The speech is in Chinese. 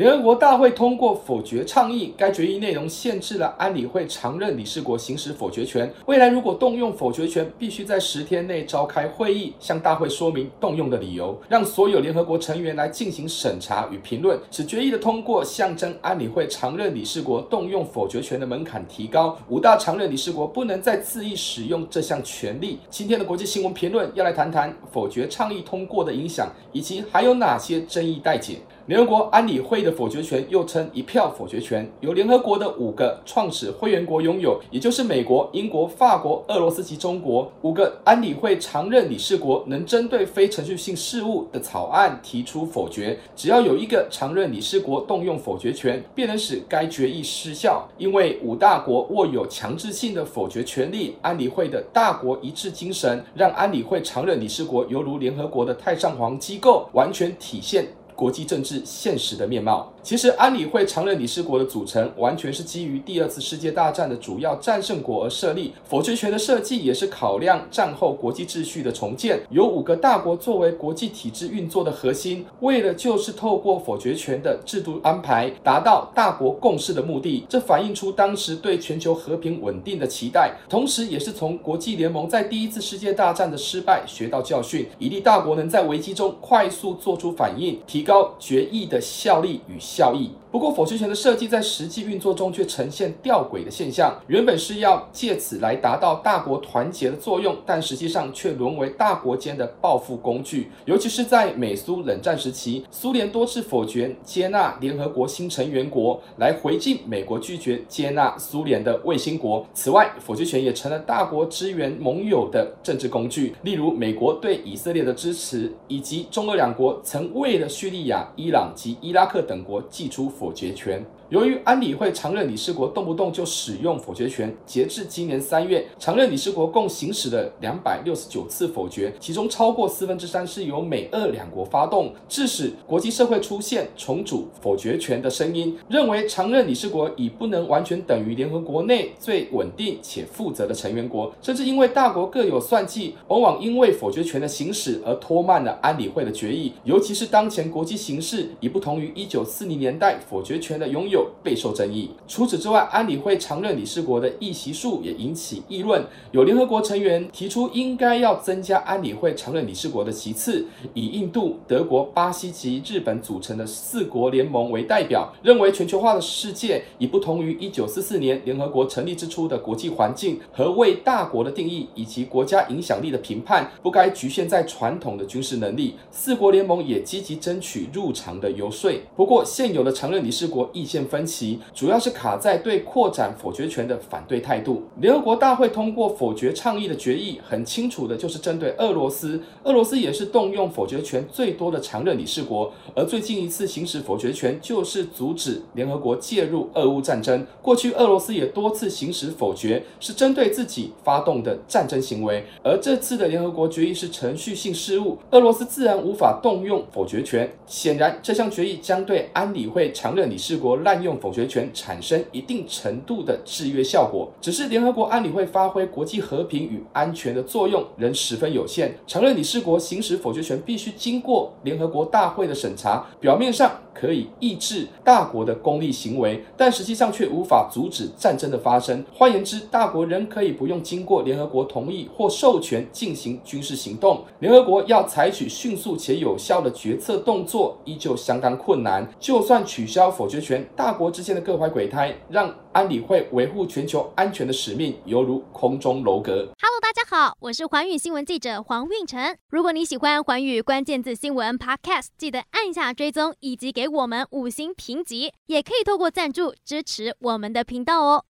联合国大会通过否决倡议，该决议内容限制了安理会常任理事国行使否决权。未来如果动用否决权，必须在十天内召开会议，向大会说明动用的理由，让所有联合国成员来进行审查与评论。此决议的通过，象征安理会常任理事国动用否决权的门槛提高，五大常任理事国不能再恣意使用这项权利。今天的国际新闻评论要来谈谈否决倡议通过的影响，以及还有哪些争议待解。联合国安理会的否决权又称一票否决权，由联合国的五个创始会员国拥有，也就是美国、英国、法国、俄罗斯及中国。五个安理会常任理事国能针对非程序性事务的草案提出否决，只要有一个常任理事国动用否决权，便能使该决议失效。因为五大国握有强制性的否决权利，安理会的大国一致精神，让安理会常任理事国犹如联合国的太上皇机构，完全体现国际政治现实的面貌。其实，安理会常任理事国的组成完全是基于第二次世界大战的主要战胜国而设立。否决权的设计也是考量战后国际秩序的重建，由五个大国作为国际体制运作的核心，为了就是透过否决权的制度安排，达到大国共识的目的。这反映出当时对全球和平稳定的期待，同时也是从国际联盟在第一次世界大战的失败学到教训，以利大国能在危机中快速做出反应，提高高决议的效力与效益。不过，否决权的设计在实际运作中却呈现吊诡的现象。原本是要借此来达到大国团结的作用，但实际上却沦为大国间的报复工具。尤其是在美苏冷战时期，苏联多次否决接纳联合国新成员国，来回敬美国拒绝接纳苏联的卫星国。此外，否决权也成了大国支援盟友的政治工具。例如，美国对以色列的支持，以及中俄两国曾为了叙利亚、伊朗及伊拉克等国寄出否决权。由于安理会常任理事国动不动就使用否决权，截至今年三月，常任理事国共行使了两百六十九次否决，其中超过四分之三是由美俄两国发动，致使国际社会出现重组否决权的声音，认为常任理事国已不能完全等于联合国内最稳定且负责的成员国，甚至因为大国各有算计，往往因为否决权的行使而拖慢了安理会的决议，尤其是当前国际形势已不同于一九四零年代，否决权的拥有。备受争议。除此之外，安理会常任理事国的议席数也引起议论。有联合国成员提出，应该要增加安理会常任理事国的席次，以印度、德国、巴西及日本组成的四国联盟为代表，认为全球化的世界已不同于一九四四年联合国成立之初的国际环境，何谓大国的定义以及国家影响力的评判，不该局限在传统的军事能力。四国联盟也积极争取入场的游说。不过，现有的常任理事国意见分歧，主要是卡在对扩展否决权的反对态度。联合国大会通过否决倡议的决议，很清楚的就是针对俄罗斯。俄罗斯也是动用否决权最多的常任理事国，而最近一次行使否决权，就是阻止联合国介入俄乌战争。过去俄罗斯也多次行使否决，是针对自己发动的战争行为。而这次的联合国决议是程序性事务，俄罗斯自然无法动用否决权。显然，这项决议将对安理会常任理事国滥用否决权产生一定程度的制约效果，只是联合国安理会发挥国际和平与安全的作用仍十分有限。常任理事国行使否决权必须经过联合国大会的审查，表面上可以抑制大国的功利行为，但实际上却无法阻止战争的发生。换言之，大国仍可以不用经过联合国同意或授权进行军事行动。联合国要采取迅速且有效的决策动作，依旧相当困难。就算取消否决权，大国之间的各怀鬼胎，让安理会维护全球安全的使命犹如空中楼阁。Hello，好，我是环宇新闻记者黄运成。如果你喜欢环宇关键字新闻 Podcast，记得按下追踪以及给我们五星评级，也可以透过赞助支持我们的频道哦。